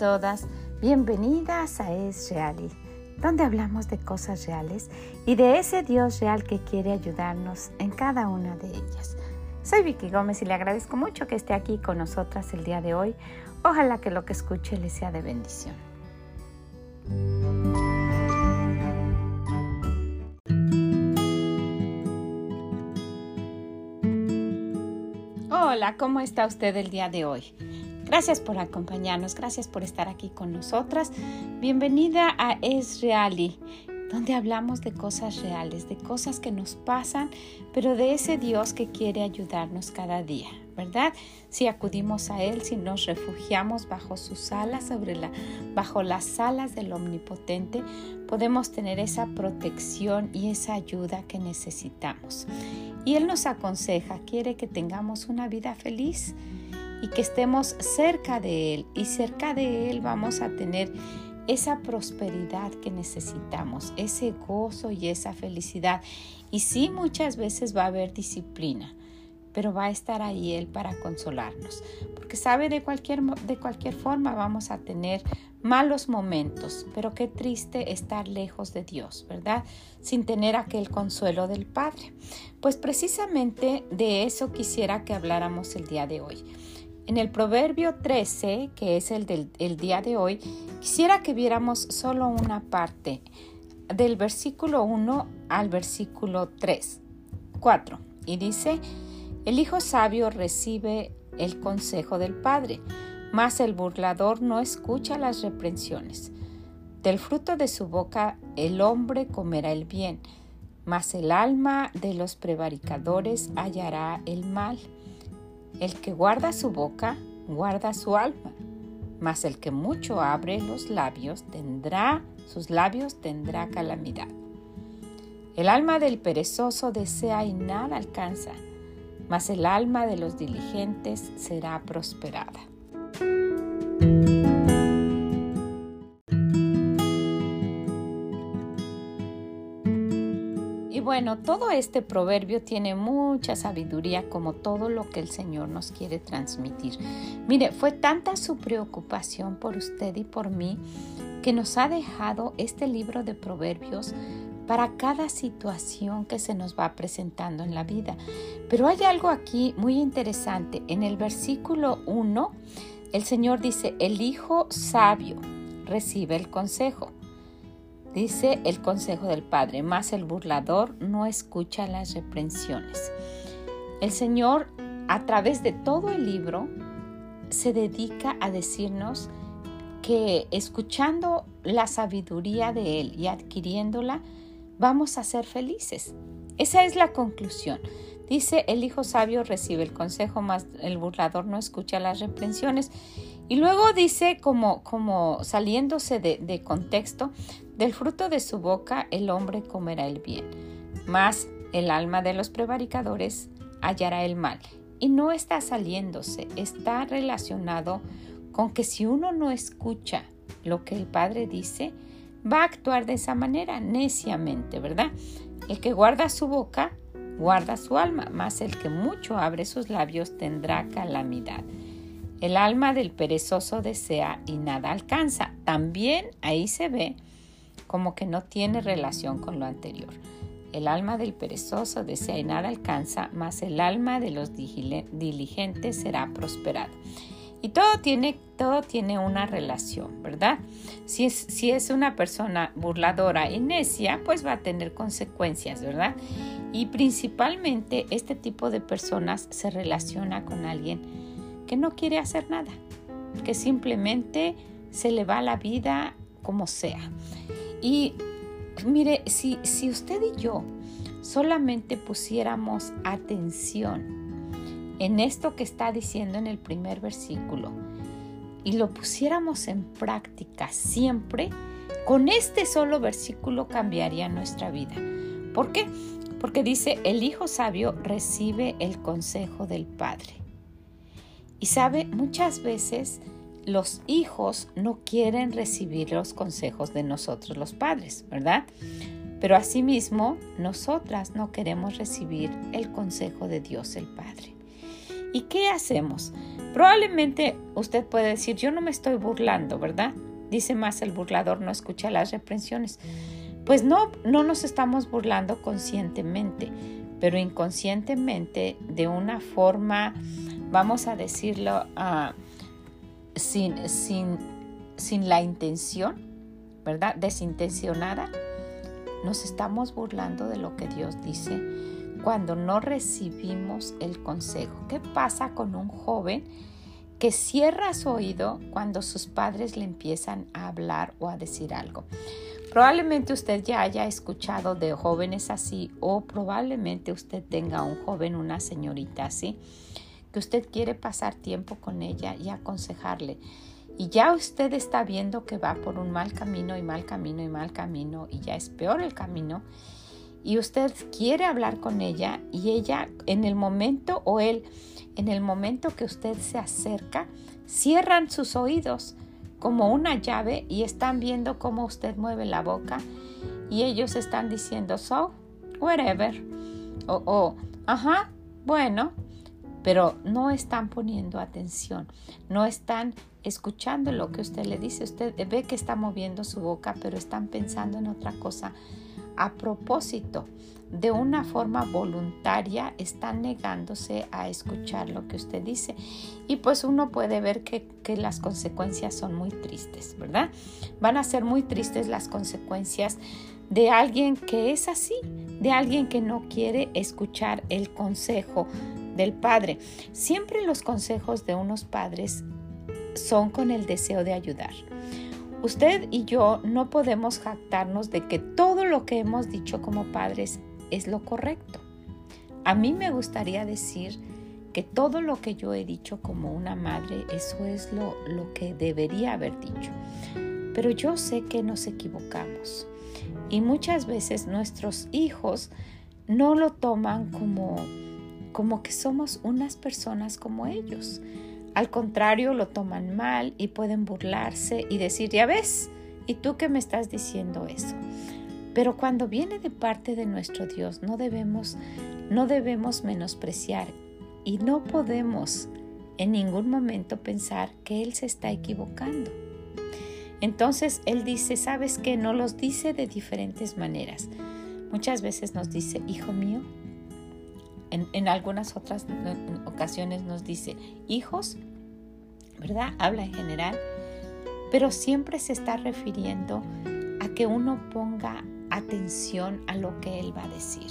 todas, bienvenidas a Es Reali, donde hablamos de cosas reales y de ese Dios real que quiere ayudarnos en cada una de ellas. Soy Vicky Gómez y le agradezco mucho que esté aquí con nosotras el día de hoy. Ojalá que lo que escuche le sea de bendición. Hola, ¿cómo está usted el día de hoy? Gracias por acompañarnos, gracias por estar aquí con nosotras. Bienvenida a Es Reali, donde hablamos de cosas reales, de cosas que nos pasan, pero de ese Dios que quiere ayudarnos cada día, ¿verdad? Si acudimos a Él, si nos refugiamos bajo sus alas, bajo las alas del Omnipotente, podemos tener esa protección y esa ayuda que necesitamos. Y Él nos aconseja, quiere que tengamos una vida feliz y que estemos cerca de Él. Y cerca de Él vamos a tener esa prosperidad que necesitamos, ese gozo y esa felicidad. Y sí, muchas veces va a haber disciplina, pero va a estar ahí Él para consolarnos, porque sabe de cualquier, de cualquier forma vamos a tener malos momentos, pero qué triste estar lejos de Dios, ¿verdad? Sin tener aquel consuelo del Padre. Pues precisamente de eso quisiera que habláramos el día de hoy. En el Proverbio 13, que es el del día de hoy, quisiera que viéramos solo una parte, del versículo 1 al versículo 3, 4. Y dice, el hijo sabio recibe el consejo del padre, mas el burlador no escucha las reprensiones. Del fruto de su boca el hombre comerá el bien, mas el alma de los prevaricadores hallará el mal. El que guarda su boca, guarda su alma, mas el que mucho abre los labios tendrá, sus labios tendrá calamidad. El alma del perezoso desea y nada alcanza, mas el alma de los diligentes será prosperada. Bueno, todo este proverbio tiene mucha sabiduría como todo lo que el Señor nos quiere transmitir. Mire, fue tanta su preocupación por usted y por mí que nos ha dejado este libro de proverbios para cada situación que se nos va presentando en la vida. Pero hay algo aquí muy interesante. En el versículo 1, el Señor dice, el hijo sabio recibe el consejo. Dice el consejo del Padre, más el burlador no escucha las reprensiones. El Señor, a través de todo el libro, se dedica a decirnos que escuchando la sabiduría de Él y adquiriéndola, vamos a ser felices. Esa es la conclusión. Dice, el hijo sabio recibe el consejo, más el burlador no escucha las reprensiones. Y luego dice, como, como saliéndose de, de contexto, del fruto de su boca el hombre comerá el bien, mas el alma de los prevaricadores hallará el mal. Y no está saliéndose, está relacionado con que si uno no escucha lo que el Padre dice, va a actuar de esa manera, neciamente, ¿verdad? El que guarda su boca, guarda su alma, mas el que mucho abre sus labios tendrá calamidad. El alma del perezoso desea y nada alcanza. También ahí se ve como que no tiene relación con lo anterior. El alma del perezoso desea y nada alcanza, mas el alma de los diligentes será prosperado. Y todo tiene, todo tiene una relación, ¿verdad? Si es, si es una persona burladora y necia, pues va a tener consecuencias, ¿verdad? Y principalmente este tipo de personas se relaciona con alguien que no quiere hacer nada, que simplemente se le va la vida como sea. Y mire, si, si usted y yo solamente pusiéramos atención en esto que está diciendo en el primer versículo y lo pusiéramos en práctica siempre, con este solo versículo cambiaría nuestra vida. ¿Por qué? Porque dice, el hijo sabio recibe el consejo del padre. Y sabe, muchas veces los hijos no quieren recibir los consejos de nosotros los padres, ¿verdad? Pero asimismo, nosotras no queremos recibir el consejo de Dios el Padre. ¿Y qué hacemos? Probablemente usted puede decir, yo no me estoy burlando, ¿verdad? Dice más el burlador, no escucha las reprensiones. Pues no, no nos estamos burlando conscientemente, pero inconscientemente, de una forma, vamos a decirlo, uh, sin, sin, sin la intención, ¿verdad? Desintencionada, nos estamos burlando de lo que Dios dice cuando no recibimos el consejo. ¿Qué pasa con un joven que cierra su oído cuando sus padres le empiezan a hablar o a decir algo? Probablemente usted ya haya escuchado de jóvenes así o probablemente usted tenga un joven, una señorita así, que usted quiere pasar tiempo con ella y aconsejarle. Y ya usted está viendo que va por un mal camino y mal camino y mal camino y ya es peor el camino y usted quiere hablar con ella y ella en el momento o él en el momento que usted se acerca cierran sus oídos como una llave y están viendo cómo usted mueve la boca y ellos están diciendo so whatever o oh, ajá bueno pero no están poniendo atención no están escuchando lo que usted le dice. Usted ve que está moviendo su boca pero están pensando en otra cosa. A propósito, de una forma voluntaria, están negándose a escuchar lo que usted dice. Y pues uno puede ver que, que, las consecuencias son muy tristes, ¿verdad? Van a ser muy tristes las consecuencias de alguien que es así, de alguien que no quiere escuchar el consejo del padre. Siempre los consejos de unos padres son con el deseo de ayudar. Usted y yo no podemos jactarnos de que todo lo que hemos dicho como padres es lo correcto. A mí me gustaría decir que todo lo que yo he dicho como una madre, eso es lo, lo que debería haber dicho. Pero yo sé que nos equivocamos y muchas veces nuestros hijos no lo toman como, como que somos unas personas como ellos. Al contrario, lo toman mal y pueden burlarse y decir, ya ves, ¿y tú qué me estás diciendo eso? Pero cuando viene de parte de nuestro Dios, no debemos, no debemos menospreciar y no podemos en ningún momento pensar que Él se está equivocando. Entonces Él dice, ¿sabes qué? No los dice de diferentes maneras. Muchas veces nos dice, hijo mío, en, algunas otras ocasiones nos dice hijos, ¿verdad? Habla en general, pero siempre se está refiriendo a que uno ponga atención a lo que él va a decir.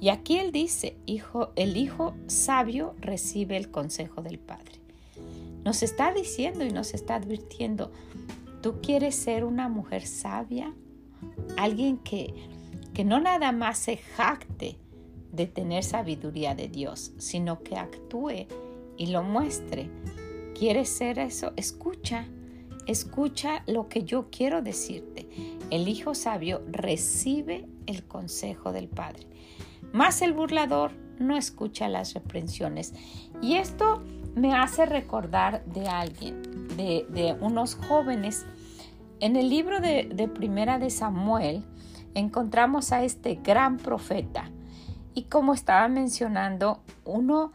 Y aquí él dice, hijo, el hijo sabio recibe el consejo del padre. Nos está diciendo y nos está advirtiendo, tú quieres ser una mujer sabia, alguien que, que no nada más se jacte de tener sabiduría de Dios, sino que actúe y lo muestre. ¿Quieres ser eso? Escucha, escucha lo que yo quiero decirte. El hijo sabio recibe el consejo del Padre, más el burlador no escucha las reprensiones. Y esto me hace recordar de alguien, de, unos jóvenes. En el libro de, de Primera de Samuel encontramos a este gran profeta, y como estaba mencionando, uno,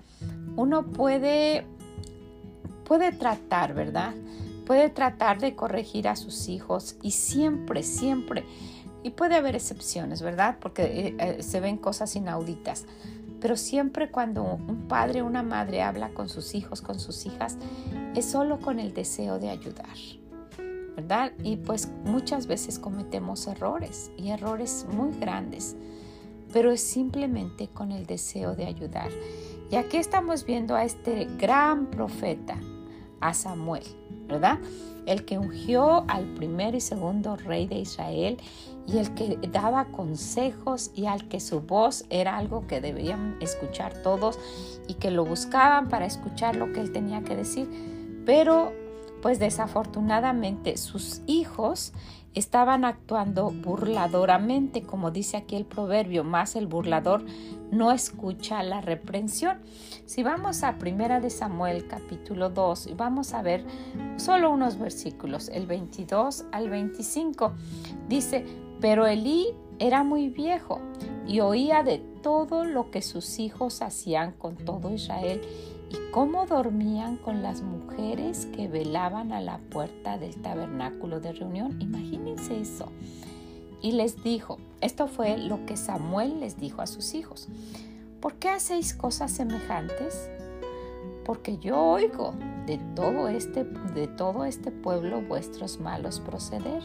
uno puede, puede tratar, ¿verdad? Puede tratar de corregir a sus hijos y siempre, siempre, y puede haber excepciones, ¿verdad? Porque eh, eh, se ven cosas inauditas. Pero siempre cuando un padre o una madre habla con sus hijos, con sus hijas, es solo con el deseo de ayudar, ¿verdad? Y pues muchas veces cometemos errores y errores muy grandes pero es simplemente con el deseo de ayudar. Y aquí estamos viendo a este gran profeta, a Samuel, ¿verdad? El que ungió al primer y segundo rey de Israel y el que daba consejos y al que su voz era algo que debían escuchar todos y que lo buscaban para escuchar lo que él tenía que decir. Pero pues desafortunadamente sus hijos estaban actuando burladoramente, como dice aquí el proverbio, más el burlador no escucha la reprensión. Si vamos a Primera de Samuel capítulo 2 y vamos a ver solo unos versículos, el 22 al 25, dice, pero Elí era muy viejo y oía de todo lo que sus hijos hacían con todo Israel y cómo dormían con las mujeres que velaban a la puerta del tabernáculo de reunión. Imagínense eso. Y les dijo, esto fue lo que Samuel les dijo a sus hijos, ¿por qué hacéis cosas semejantes? Porque yo oigo de todo este, de todo este pueblo vuestros malos proceder.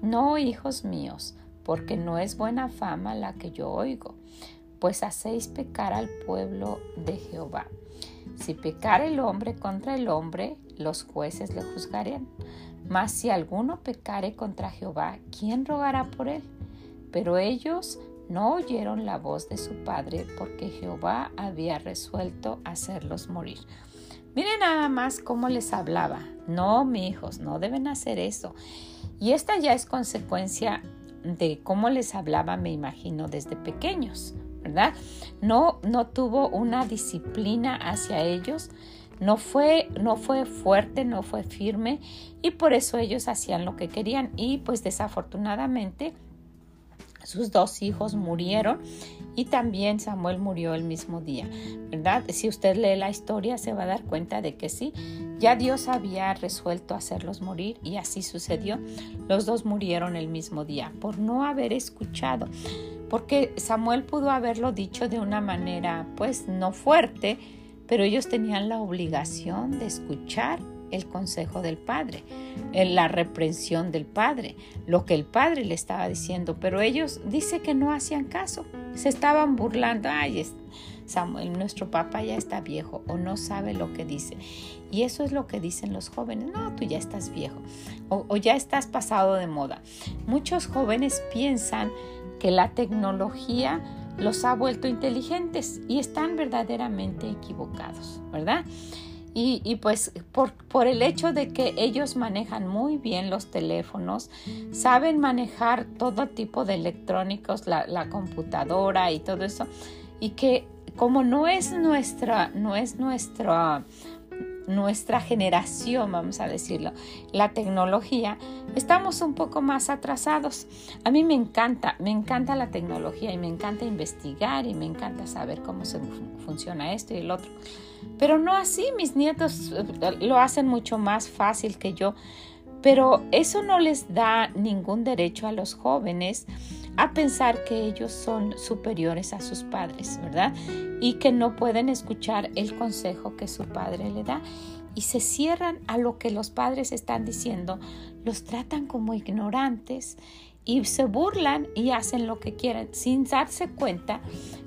No, hijos míos, porque no es buena fama la que yo oigo, pues hacéis pecar al pueblo de Jehová. Si pecar el hombre contra el hombre, los jueces le juzgarán. Mas si alguno pecare contra Jehová, ¿quién rogará por él? Pero ellos no oyeron la voz de su padre porque Jehová había resuelto hacerlos morir. Miren nada más cómo les hablaba. No, mi hijos, no deben hacer eso. Y esta ya es consecuencia de cómo les hablaba, me imagino, desde pequeños, ¿verdad? No, no tuvo una disciplina hacia ellos, no fue, no fue fuerte, no fue firme y por eso ellos hacían lo que querían y pues desafortunadamente sus dos hijos murieron y también Samuel murió el mismo día, ¿verdad? Si usted lee la historia se va a dar cuenta de que sí, ya Dios había resuelto hacerlos morir y así sucedió. Los dos murieron el mismo día por no haber escuchado, porque Samuel pudo haberlo dicho de una manera pues no fuerte, pero ellos tenían la obligación de escuchar el consejo del Padre, la reprensión del Padre, lo que el Padre le estaba diciendo, pero ellos dice que no hacían caso, se estaban burlando, ay, Samuel, nuestro papá ya está viejo o no sabe lo que dice. Y eso es lo que dicen los jóvenes, no, tú ya estás viejo o, o ya estás pasado de moda. Muchos jóvenes piensan que la tecnología los ha vuelto inteligentes y están verdaderamente equivocados, ¿verdad? Y, pues por, por, el hecho de que ellos manejan muy bien los teléfonos, saben manejar todo tipo de electrónicos, la, la computadora y todo eso, y que como no es nuestra, no es nuestra nuestra generación, vamos a decirlo, la tecnología, estamos un poco más atrasados. A mí me encanta, me encanta la tecnología y me encanta investigar y me encanta saber cómo se funciona esto y el otro. Pero no así, mis nietos eh, lo hacen mucho más fácil que yo. Pero eso no les da ningún derecho a los jóvenes a pensar que ellos son superiores a sus padres, ¿verdad? Y que no pueden escuchar el consejo que su padre le da y se cierran a lo que los padres están diciendo, los tratan como ignorantes y se burlan y hacen lo que quieren sin darse cuenta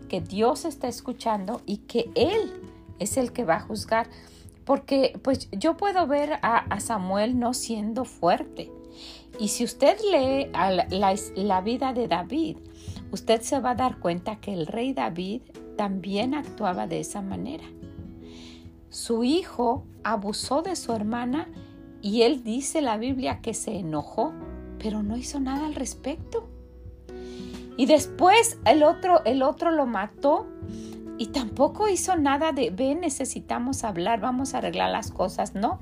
que Dios está escuchando y que Él es el que va a juzgar. Porque pues yo puedo ver a, a Samuel no siendo fuerte, y si usted lee la, vida de David, usted se va a dar cuenta que el rey David también actuaba de esa manera. Su hijo abusó de su hermana y él dice la Biblia que se enojó, pero no hizo nada al respecto. Y después el otro, el otro lo mató y tampoco hizo nada de, ven, necesitamos hablar, vamos a arreglar las cosas, ¿no?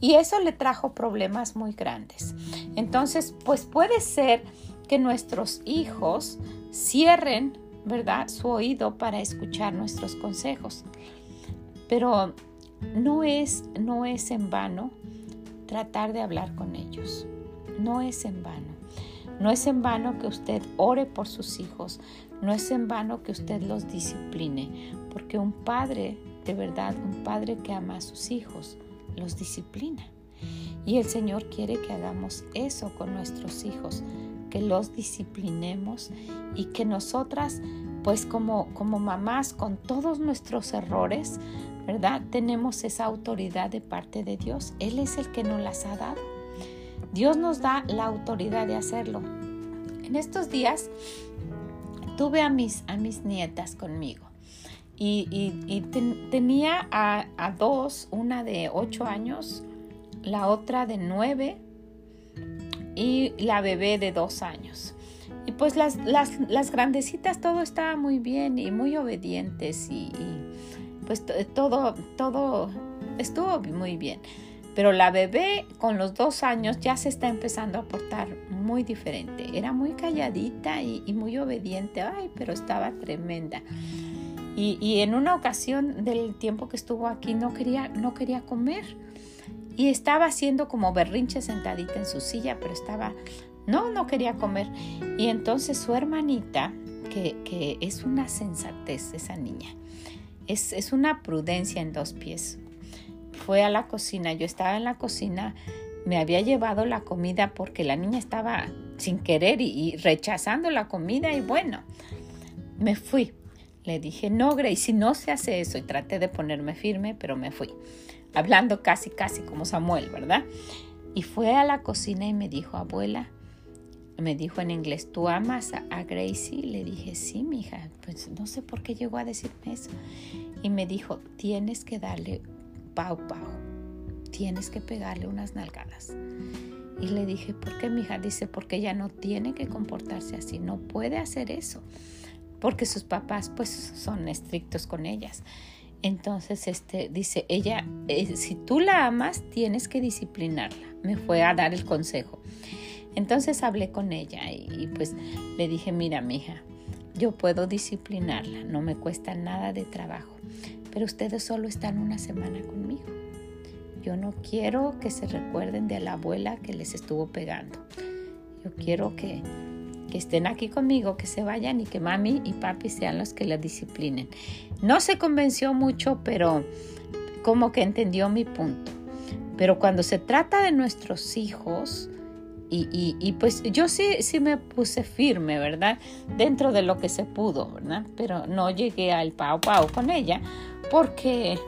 Y eso le trajo problemas muy grandes. Entonces, pues puede ser que nuestros hijos cierren, ¿verdad?, su oído para escuchar nuestros consejos. Pero no es, no es en vano tratar de hablar con ellos. No es en vano. No es en vano que usted ore por sus hijos. No es en vano que usted los discipline. Porque un padre, de verdad, un padre que ama a sus hijos, los disciplina. Y el Señor quiere que hagamos eso con nuestros hijos, que los disciplinemos y que nosotras, pues como, como mamás, con todos nuestros errores, ¿verdad? Tenemos esa autoridad de parte de Dios. Él es el que nos las ha dado. Dios nos da la autoridad de hacerlo. En estos días tuve a mis, a mis nietas conmigo y, tenía a, dos, una de ocho años, la otra de nueve y la bebé de dos años. Y pues las, las, grandecitas todo estaba muy bien y muy obedientes y, pues todo, todo estuvo muy bien. Pero la bebé con los dos años ya se está empezando a portar muy diferente. Era muy calladita y, y muy obediente. Ay, pero estaba tremenda. Y, en una ocasión del tiempo que estuvo aquí no quería, no quería comer. Y estaba haciendo como berrinche sentadita en su silla, pero estaba, no, no quería comer. Y entonces su hermanita, que, que es una sensatez esa niña, es, es una prudencia en dos pies. Fue a la cocina, yo estaba en la cocina, me había llevado la comida porque la niña estaba sin querer y, rechazando la comida y bueno, me fui. Le dije, no, Gracie, no se hace eso y traté de ponerme firme, pero me fui. Hablando casi, casi como Samuel, ¿verdad? Y fue a la cocina y me dijo, abuela, me dijo en inglés, ¿tú amas a, Gracie? Le dije, sí, mija. Pues no sé por qué llegó a decirme eso. Y me dijo, tienes que darle pau pau. Tienes que pegarle unas nalgadas. Y le dije, ¿por qué, mija? Dice, porque ella no tiene que comportarse así, no puede hacer eso, porque sus papás pues son estrictos con ellas. Entonces, este, dice, ella, eh, si tú la amas, tienes que disciplinarla. Me fue a dar el consejo. Entonces hablé con ella y, y pues le dije, mira, mija, yo puedo disciplinarla, no me cuesta nada de trabajo, pero ustedes solo están una semana conmigo. Yo no quiero que se recuerden de la abuela que les estuvo pegando. Yo quiero que, estén aquí conmigo, que se vayan y que mami y papi sean los que la disciplinen. No se convenció mucho, pero como que entendió mi punto. Pero cuando se trata de nuestros hijos, y, y, pues yo sí, sí me puse firme, ¿verdad? Dentro de lo que se pudo, ¿verdad? Pero no llegué al pau pau con ella porque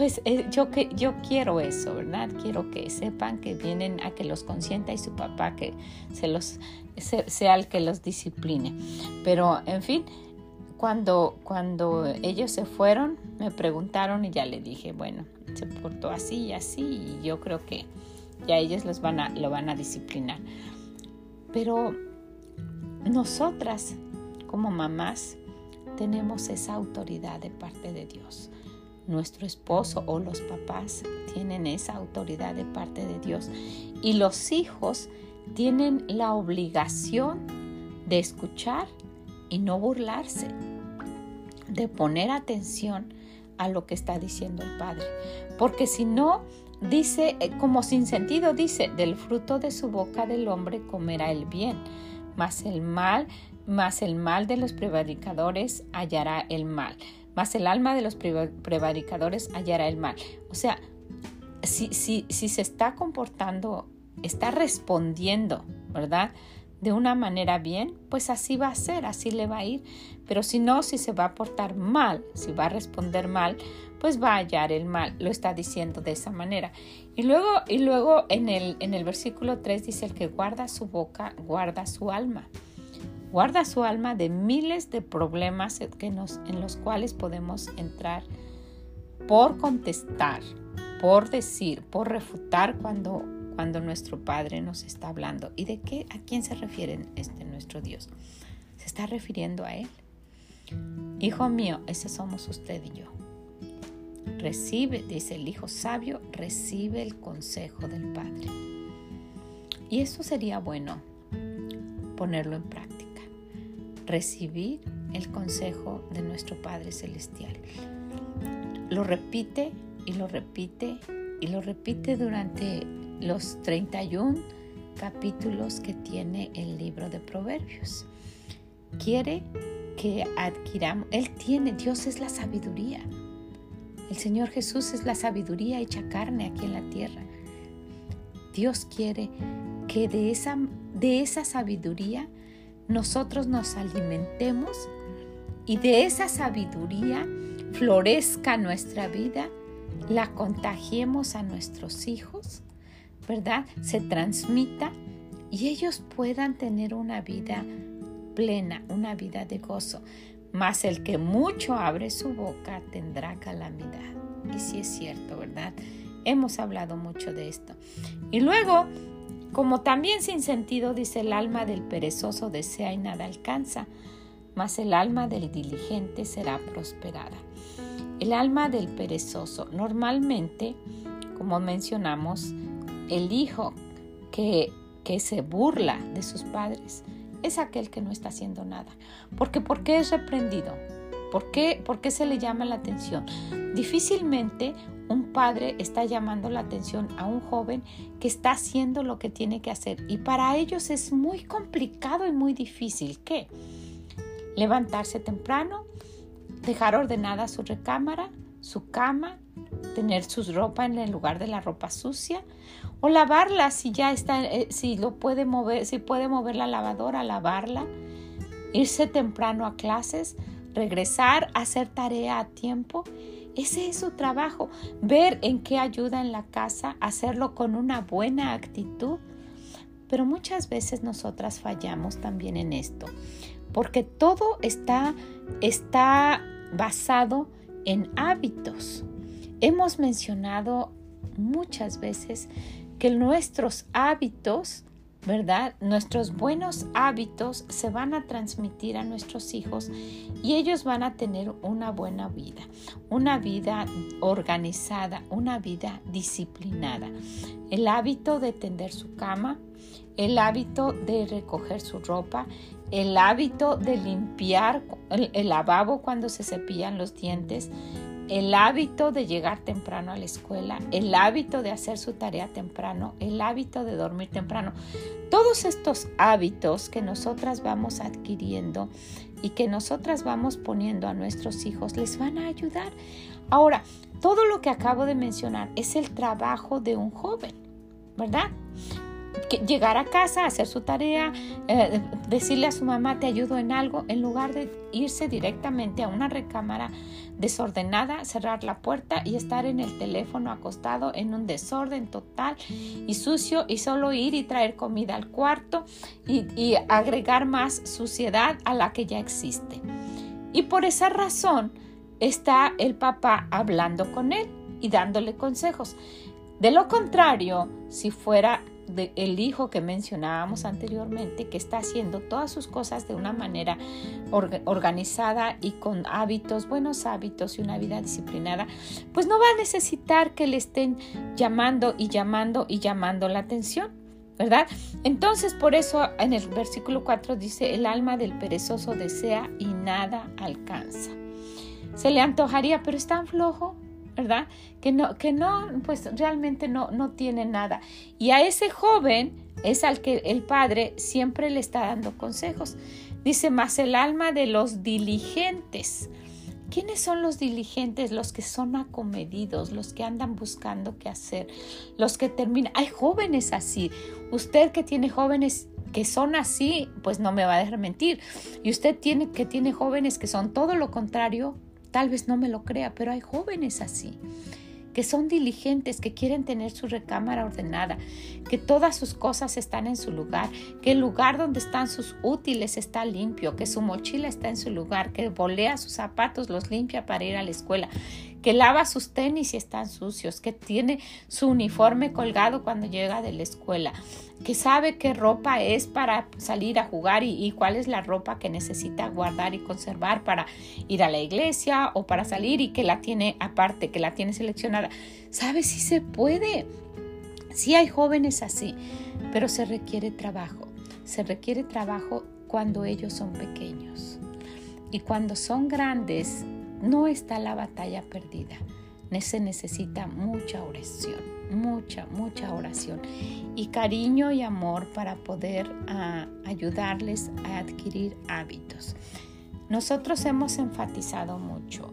pues eh, yo, que, yo quiero eso, ¿verdad? Quiero que sepan que vienen a que los consienta y su papá que se los, sea el que los discipline. Pero, en fin, cuando, cuando ellos se fueron, me preguntaron y ya le dije, bueno, se portó así y así y yo creo que ya ellos los van a, lo van a disciplinar. Pero nosotras, como mamás, tenemos esa autoridad de parte de Dios nuestro esposo o los papás tienen esa autoridad de parte de Dios y los hijos tienen la obligación de escuchar y no burlarse, de poner atención a lo que está diciendo el Padre. Porque si no, dice, eh, como sin sentido, dice, del fruto de su boca del hombre comerá el bien, mas el mal, mas el mal de los prevaricadores hallará el mal más el alma de los prevaricadores hallará el mal. O sea, si, si, si se está comportando, está respondiendo, ¿verdad? De una manera bien, pues así va a ser, así le va a ir. Pero si no, si se va a portar mal, si va a responder mal, pues va a hallar el mal. Lo está diciendo de esa manera. Y luego, y luego en, el, en el versículo 3 dice, el que guarda su boca, guarda su alma guarda su alma de miles de problemas que nos, en los cuales podemos entrar por contestar, por decir, por refutar cuando, cuando nuestro Padre nos está hablando. ¿Y de qué, a quién se refiere este nuestro Dios? Se está refiriendo a Él. Hijo mío, ese somos usted y yo. Recibe, dice el Hijo sabio, recibe el consejo del Padre. Y eso sería bueno ponerlo en práctica recibir el consejo de nuestro Padre Celestial. Lo repite y lo repite y lo repite durante los 31 capítulos que tiene el libro de Proverbios. Quiere que adquiramos, Él tiene, Dios es la sabiduría. El Señor Jesús es la sabiduría hecha carne aquí en la tierra. Dios quiere que de esa, de esa sabiduría nosotros nos alimentemos y de esa sabiduría florezca nuestra vida, la contagiemos a nuestros hijos, ¿verdad? Se transmita y ellos puedan tener una vida plena, una vida de gozo. Mas el que mucho abre su boca tendrá calamidad. Y sí es cierto, ¿verdad? Hemos hablado mucho de esto. Y luego como también sin sentido dice el alma del perezoso desea y nada alcanza, mas el alma del diligente será prosperada. El alma del perezoso, normalmente, como mencionamos, el hijo que, que se burla de sus padres es aquel que no está haciendo nada. Porque ¿por qué es reprendido? ¿Por qué, ¿Por qué se le llama la atención? Difícilmente un padre está llamando la atención a un joven que está haciendo lo que tiene que hacer y para ellos es muy complicado y muy difícil. ¿Qué? Levantarse temprano, dejar ordenada su recámara, su cama, tener su ropa en el lugar de la ropa sucia o lavarla si ya está, eh, si lo puede mover, si puede mover la lavadora, lavarla, irse temprano a clases, regresar, hacer tarea a tiempo. Ese es su trabajo, ver en qué ayuda en la casa, hacerlo con una buena actitud. Pero muchas veces nosotras fallamos también en esto, porque todo está, está basado en hábitos. Hemos mencionado muchas veces que nuestros hábitos, ¿verdad? Nuestros buenos hábitos se van a transmitir a nuestros hijos y ellos van a tener una buena vida, una vida organizada, una vida disciplinada. El hábito de tender su cama, el hábito de recoger su ropa, el hábito de limpiar el, lavabo cuando se cepillan los dientes, el hábito de llegar temprano a la escuela, el hábito de hacer su tarea temprano, el hábito de dormir temprano. Todos estos hábitos que nosotras vamos adquiriendo y que nosotras vamos poniendo a nuestros hijos les van a ayudar. Ahora, todo lo que acabo de mencionar es el trabajo de un joven, ¿verdad? llegar a casa, hacer su tarea, eh, decirle a su mamá te ayudo en algo, en lugar de irse directamente a una recámara desordenada, cerrar la puerta y estar en el teléfono acostado en un desorden total y sucio y solo ir y traer comida al cuarto y, y agregar más suciedad a la que ya existe. Y por esa razón está el papá hablando con él y dándole consejos. De lo contrario, si fuera el hijo que mencionábamos anteriormente, que está haciendo todas sus cosas de una manera organizada y con hábitos, buenos hábitos y una vida disciplinada, pues no va a necesitar que le estén llamando y llamando y llamando la atención. ¿verdad? Entonces, por eso en el versículo 4 dice, el alma del perezoso desea y nada alcanza. Se le antojaría, pero es tan flojo, ¿verdad? Que no, que no, pues realmente no, no tiene nada. Y a ese joven es al que el padre siempre le está dando consejos. Dice, más el alma de los diligentes. ¿Quiénes son los diligentes? Los que son acomedidos, los que andan buscando qué hacer, los que terminan. Hay jóvenes así. Usted que tiene jóvenes que son así, pues no me va a dejar mentir. Y usted tiene que tiene jóvenes que son todo lo contrario, Tal vez no me lo crea, pero hay jóvenes así, que son diligentes, que quieren tener su recámara ordenada, que todas sus cosas están en su lugar, que el lugar donde están sus útiles está limpio, que su mochila está en su lugar, que volea sus zapatos, los limpia para ir a la escuela, que lava sus tenis y están sucios, que tiene su uniforme colgado cuando llega de la escuela, que sabe qué ropa es para salir a jugar y, cuál es la ropa que necesita guardar y conservar para ir a la iglesia o para salir y que la tiene aparte, que la tiene seleccionada. ¿Sabe si se puede? Sí hay jóvenes así, pero se requiere trabajo. Se requiere trabajo cuando ellos son pequeños. Y cuando son grandes, no está la batalla perdida. Se necesita mucha oración, mucha, mucha oración y cariño y amor para poder ah, ayudarles a adquirir hábitos. Nosotros hemos enfatizado mucho.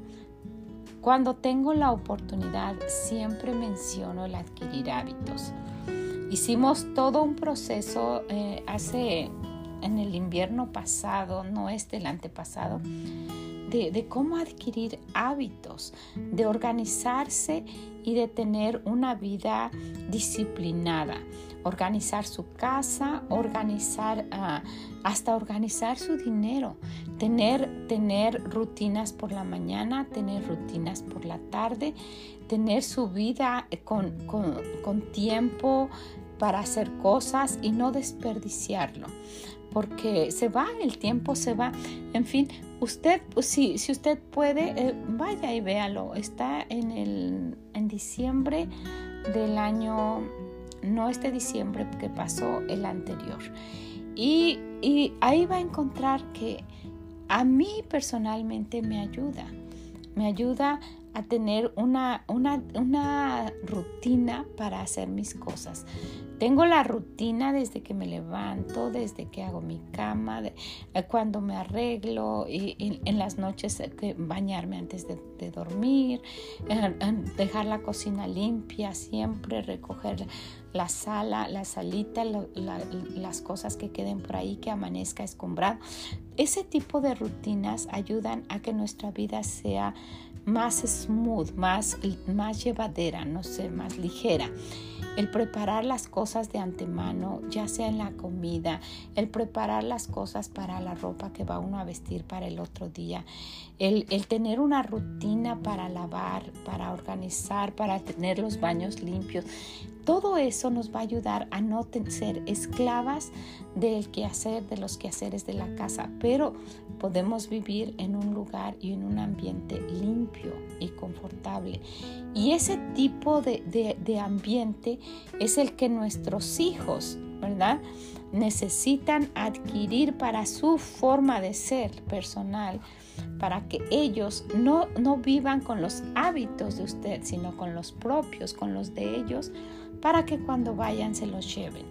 Cuando tengo la oportunidad, siempre menciono el adquirir hábitos. Hicimos todo un proceso eh, hace en el invierno pasado, no es del antepasado, de, cómo adquirir hábitos, de organizarse y de tener una vida disciplinada. Organizar su casa, organizar, ah, hasta organizar su dinero, tener, tener rutinas por la mañana, tener rutinas por la tarde, tener su vida con, con tiempo para hacer cosas y no desperdiciarlo porque se va, el tiempo se va. En fin, usted, pues, si, si usted puede, eh, vaya y véalo. Está en, el, en diciembre del año, no este diciembre que pasó, el anterior. Y, y ahí va a encontrar que a mí personalmente me ayuda. Me ayuda a tener una, una, una rutina para hacer mis cosas. Tengo la rutina desde que me levanto, desde que hago mi cama, eh, cuando me arreglo, y, en las noches eh, bañarme antes de, dormir, dejar la cocina limpia siempre, recoger la sala, la salita, las cosas que queden por ahí, que amanezca escombrado. Ese tipo de rutinas ayudan a que nuestra vida sea más smooth, más, más llevadera, no sé, más ligera el preparar las cosas de antemano, ya sea en la comida, el preparar las cosas para la ropa que va uno a vestir para el otro día, el, tener una rutina para lavar, para organizar, para tener los baños limpios. Todo eso nos va a ayudar a no ser esclavas del quehacer, de los quehaceres de la casa, pero podemos vivir en un lugar y en un ambiente limpio y confortable. Y ese tipo de, de ambiente es el que nuestros hijos, ¿verdad? Necesitan adquirir para su forma de ser personal, para que ellos no, no vivan con los hábitos de usted, sino con los propios, con los de ellos, para que cuando vayan se los lleven.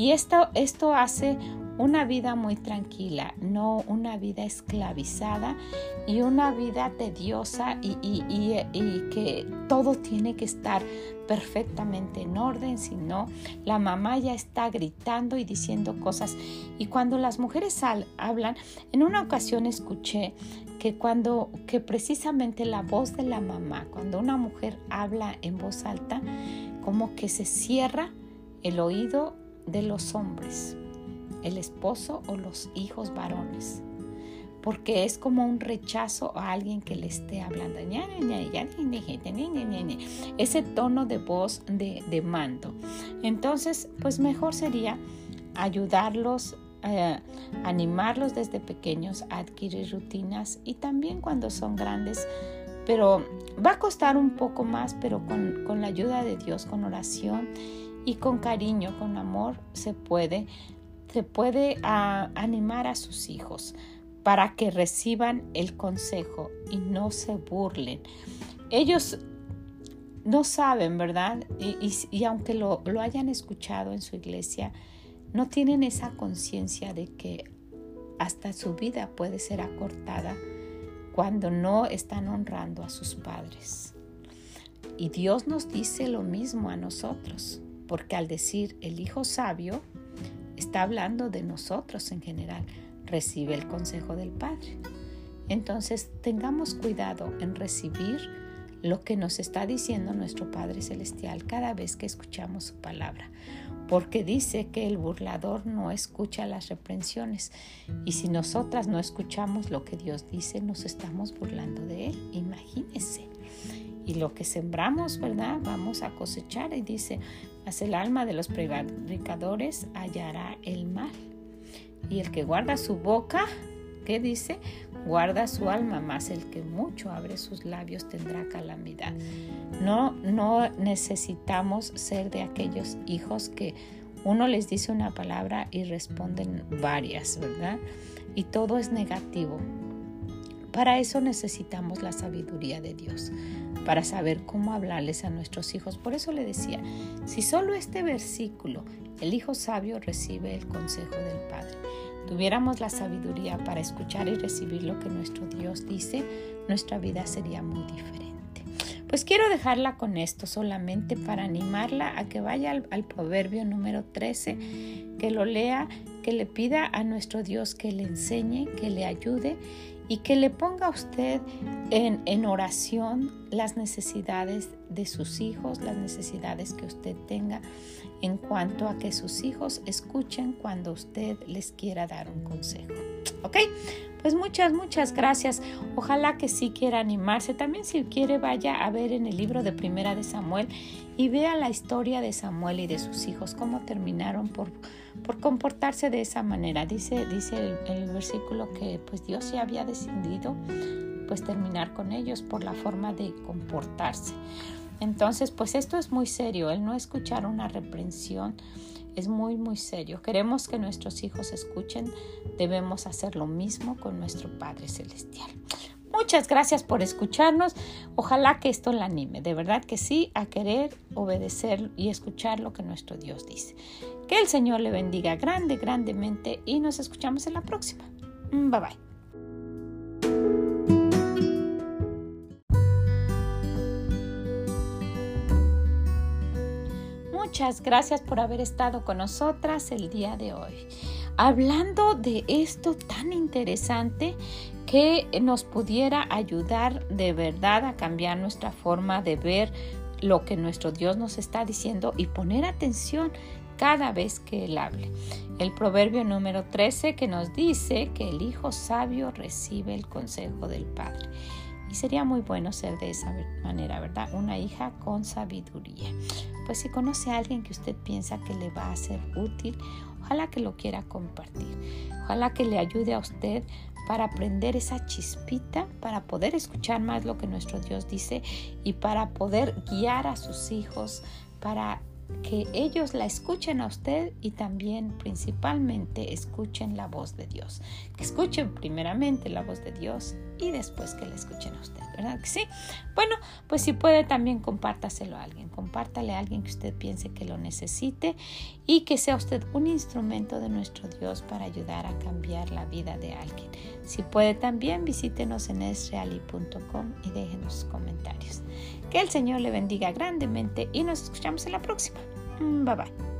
Y esto, esto hace una vida muy tranquila, no una vida esclavizada y una vida tediosa y, y, que todo tiene que estar perfectamente en orden, sino la mamá ya está gritando y diciendo cosas. Y cuando las mujeres hablan, en una ocasión escuché que cuando, que precisamente la voz de la mamá, cuando una mujer habla en voz alta, como que se cierra el oído de los hombres el esposo o los hijos varones, porque es como un rechazo a alguien que le esté hablando. Ese tono de voz de, mando. Entonces, pues mejor sería ayudarlos, eh, animarlos desde pequeños a adquirir rutinas y también cuando son grandes. Pero va a costar un poco más, pero con, con la ayuda de Dios, con oración y con cariño, con amor, se puede se puede animar a sus hijos para que reciban el consejo y no se burlen. Ellos no saben, ¿verdad? Y, aunque lo, lo, hayan escuchado en su iglesia, no tienen esa conciencia de que hasta su vida puede ser acortada cuando no están honrando a sus padres. Y Dios nos dice lo mismo a nosotros, porque al decir el hijo sabio, está hablando de nosotros en general. Recibe el consejo del Padre. Entonces tengamos cuidado en recibir lo que nos está diciendo nuestro Padre Celestial cada vez que escuchamos su palabra, porque dice que el burlador no escucha las reprensiones y si nosotras no escuchamos lo que Dios dice, nos estamos burlando de Él. Imagínense. Y lo que sembramos, ¿verdad? Vamos a cosechar. Y dice, el alma de los predicadores hallará el mal. Y el que guarda su boca, ¿qué dice? Guarda su alma, mas el que mucho abre sus labios tendrá calamidad. No, no necesitamos ser de aquellos hijos que uno les dice una palabra y responden varias, ¿verdad? Y todo es negativo. Para eso necesitamos la sabiduría de Dios para saber cómo hablarles a nuestros hijos. Por eso le decía, si solo este versículo, el hijo sabio recibe el consejo del Padre, tuviéramos la sabiduría para escuchar y recibir lo que nuestro Dios dice, nuestra vida sería muy diferente. Pues quiero dejarla con esto solamente para animarla a que vaya al, al, proverbio número 13, que lo lea, que le pida a nuestro Dios que le enseñe, que le ayude y que le ponga a usted en, en, oración las necesidades de sus hijos, las necesidades que usted tenga en cuanto a que sus hijos escuchen cuando usted les quiera dar un consejo. ¿Ok? Pues muchas, muchas gracias. Ojalá que sí quiera animarse. También si quiere vaya a ver en el libro de Primera de Samuel y vea la historia de Samuel y de sus hijos, cómo terminaron por por comportarse de esa manera. Dice, dice el, versículo que pues Dios ya había decidido pues terminar con ellos por la forma de comportarse. Entonces, pues esto es muy serio, el no escuchar una reprensión es muy, muy serio. Queremos que nuestros hijos escuchen, debemos hacer lo mismo con nuestro Padre Celestial. Muchas gracias por escucharnos. Ojalá que esto la anime, de verdad que sí, a querer obedecer y escuchar lo que nuestro Dios dice. Que el Señor le bendiga grande, grandemente y nos escuchamos en la próxima. Bye bye. Muchas gracias por haber estado con nosotras el día de hoy. Hablando de esto tan interesante que nos pudiera ayudar de verdad a cambiar nuestra forma de ver lo que nuestro Dios nos está diciendo y poner atención cada vez que Él hable. El proverbio número 13 que nos dice que el hijo sabio recibe el consejo del Padre. Y sería muy bueno ser de esa manera, ¿verdad? Una hija con sabiduría. Pues si conoce a alguien que usted piensa que le va a ser útil, ojalá que lo quiera compartir. Ojalá que le ayude a usted para aprender esa chispita, para poder escuchar más lo que nuestro Dios dice y para poder guiar a sus hijos, para que ellos la escuchen a usted y también principalmente escuchen la voz de Dios. Que escuchen primeramente la voz de Dios y después que la escuchen a usted, ¿verdad que sí? Bueno, pues si puede también compártaselo a alguien, compártale a alguien que usted piense que lo necesite y que sea usted un instrumento de nuestro Dios para ayudar a cambiar la vida de alguien. Si puede también visítenos en esreali.com y déjenos comentarios. Que el Señor le bendiga grandemente y nos escuchamos en la próxima. Mm, bye bye.